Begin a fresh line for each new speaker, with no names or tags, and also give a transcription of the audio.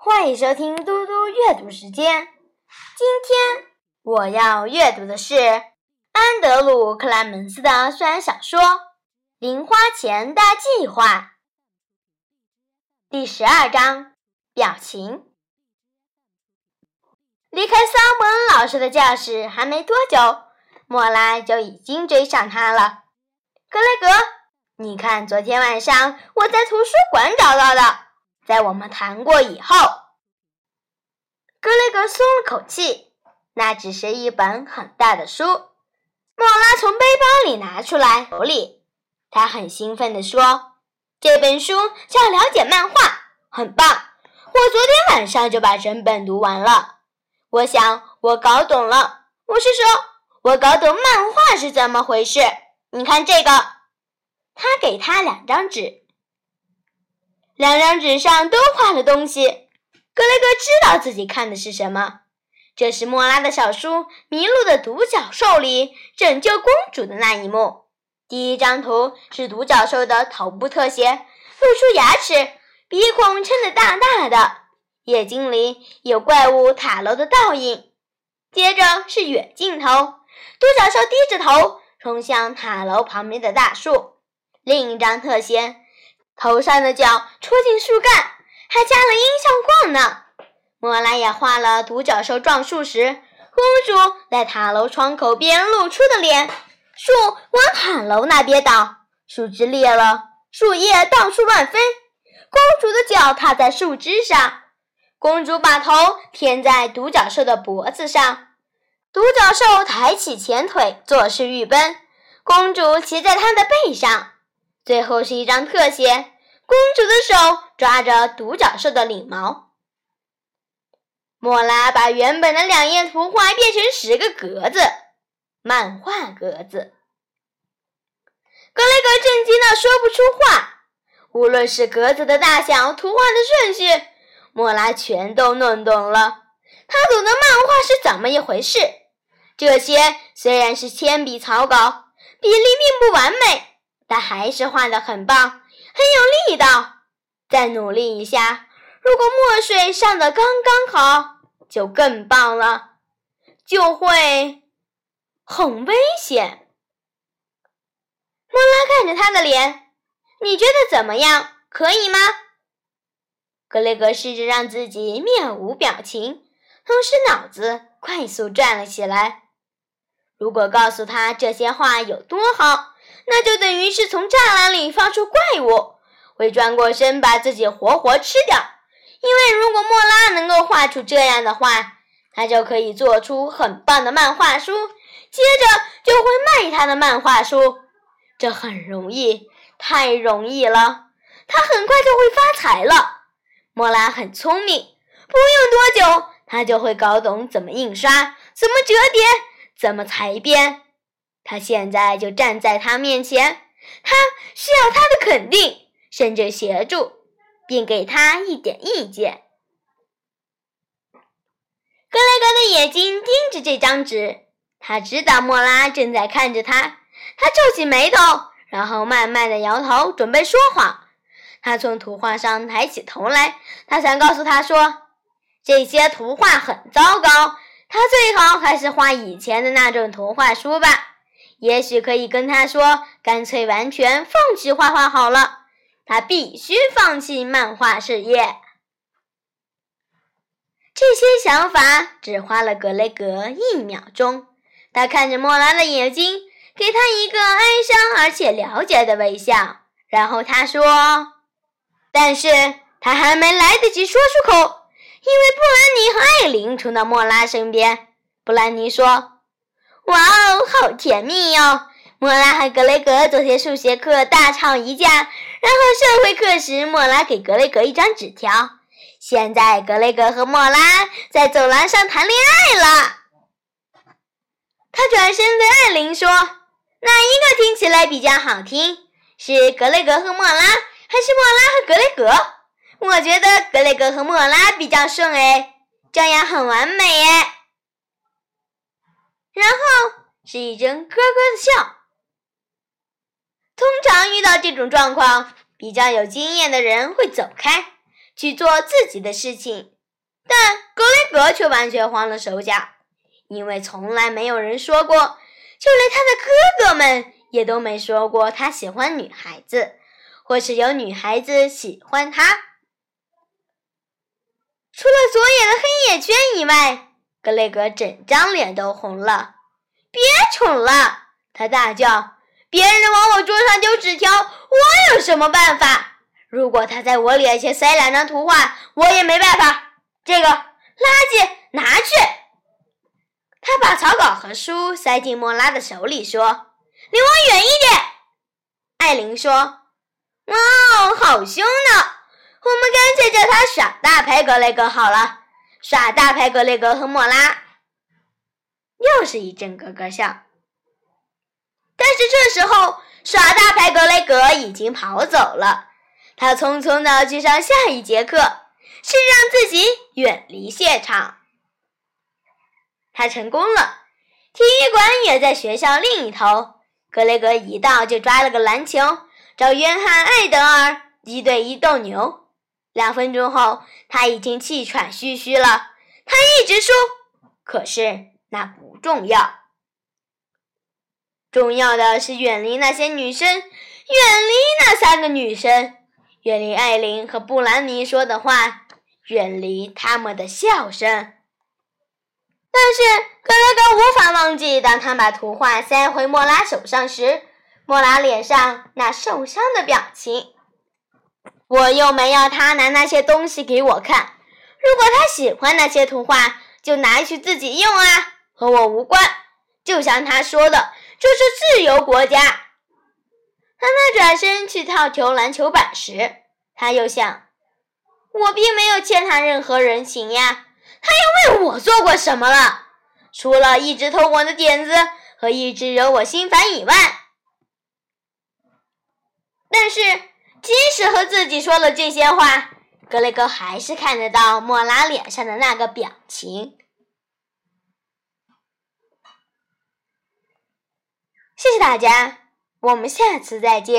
欢迎收听嘟嘟阅读时间。今天我要阅读的是安德鲁·克莱门斯的虽然小说《零花钱大计划》第十二章表情。离开桑姆恩老师的教室还没多久，莫拉就已经追上他了。格雷格，你看，昨天晚上我在图书馆找到的。在我们谈过以后，格雷格松了口气。那只是一本很大的书。莫拉从背包里拿出来，手里，他很兴奋地说：“这本书叫《了解漫画》，很棒！我昨天晚上就把整本读完了。我想我搞懂了。我是说，我搞懂漫画是怎么回事。你看这个。”他给他两张纸。两张纸上都画了东西，格雷格知道自己看的是什么。这是莫拉的小书《迷路的独角兽》里拯救公主的那一幕。第一张图是独角兽的头部特写，露出牙齿，鼻孔撑得大大的，眼睛里有怪物塔楼的倒影。接着是远镜头，独角兽低着头冲向塔楼旁边的大树。另一张特写。头上的角戳进树干，还加了音效框呢。莫兰也画了独角兽撞树时，公主在塔楼窗口边露出的脸。树往塔楼那边倒，树枝裂了，树叶到处乱飞。公主的脚踏在树枝上，公主把头贴在独角兽的脖子上，独角兽抬起前腿作势欲奔，公主骑在它的背上。最后是一张特写，公主的手抓着独角兽的领毛。莫拉把原本的两页图画变成十个格子，漫画格子。格雷格震惊的说不出话。无论是格子的大小、图画的顺序，莫拉全都弄懂了。他懂得漫画是怎么一回事。这些虽然是铅笔草稿，比例并不完美。但还是画的很棒，很有力道。再努力一下，如果墨水上的刚刚好，就更棒了，就会很危险。莫拉看着他的脸，你觉得怎么样？可以吗？格雷格试着让自己面无表情，同时脑子快速转了起来。如果告诉他这些话有多好。那就等于是从栅栏里放出怪物，会转过身把自己活活吃掉。因为如果莫拉能够画出这样的画，他就可以做出很棒的漫画书，接着就会卖他的漫画书。这很容易，太容易了，他很快就会发财了。莫拉很聪明，不用多久，他就会搞懂怎么印刷，怎么折叠，怎么裁边。他现在就站在他面前，他需要他的肯定，甚至协助，并给他一点意见。格雷格的眼睛盯着这张纸，他知道莫拉正在看着他。他皱起眉头，然后慢慢的摇头，准备说谎。他从图画上抬起头来，他想告诉他说：“这些图画很糟糕，他最好还是画以前的那种图画书吧。”也许可以跟他说，干脆完全放弃画画好了。他必须放弃漫画事业。这些想法只花了格雷格一秒钟。他看着莫拉的眼睛，给他一个哀伤而且了解的微笑。然后他说：“但是他还没来得及说出口，因为布兰妮和艾琳冲到莫拉身边。布兰妮说。”哇哦，好甜蜜哟！莫拉和格雷格昨天数学课大吵一架，然后社会课时，莫拉给格雷格一张纸条。现在格雷格和莫拉在走廊上谈恋爱了。他转身对艾琳说：“哪一个听起来比较好听？是格雷格和莫拉，还是莫拉和格雷格？我觉得格雷格和莫拉比较顺哎，这样很完美哎。”然后是一阵咯咯的笑。通常遇到这种状况，比较有经验的人会走开，去做自己的事情。但格雷格却完全慌了手脚，因为从来没有人说过，就连他的哥哥们也都没说过他喜欢女孩子，或是有女孩子喜欢他。除了左眼的黑眼圈以外，格雷格整张脸都红了。别宠了！他大叫。别人往我桌上丢纸条，我有什么办法？如果他在我脸前塞两张图画，我也没办法。这个垃圾拿去！他把草稿和书塞进莫拉的手里，说：“离我远一点。”艾琳说：“哦，好凶呢！我们干脆叫他耍大牌格雷格好了。耍大牌格雷格和莫拉。”又是一阵咯咯笑。但是这时候，耍大牌格雷格已经跑走了。他匆匆地去上下一节课，是让自己远离现场。他成功了。体育馆也在学校另一头。格雷格一到就抓了个篮球，找约翰·艾德尔一对一斗牛。两分钟后，他已经气喘吁吁了。他一直输，可是那不重要。重要的是远离那些女生，远离那三个女生，远离艾琳和布兰妮说的话，远离他们的笑声。但是格雷格无法忘记，当他把图画塞回莫拉手上时，莫拉脸上那受伤的表情。我又没要他拿那些东西给我看。如果他喜欢那些图画，就拿去自己用啊，和我无关。就像他说的。这是自由国家。当他转身去套球篮球板时，他又想：我并没有欠他任何人情呀。他又为我做过什么了？除了一直偷我的点子和一直惹我心烦以外。但是，即使和自己说了这些话，格雷格还是看得到莫拉脸上的那个表情。谢谢大家，我们下次再见。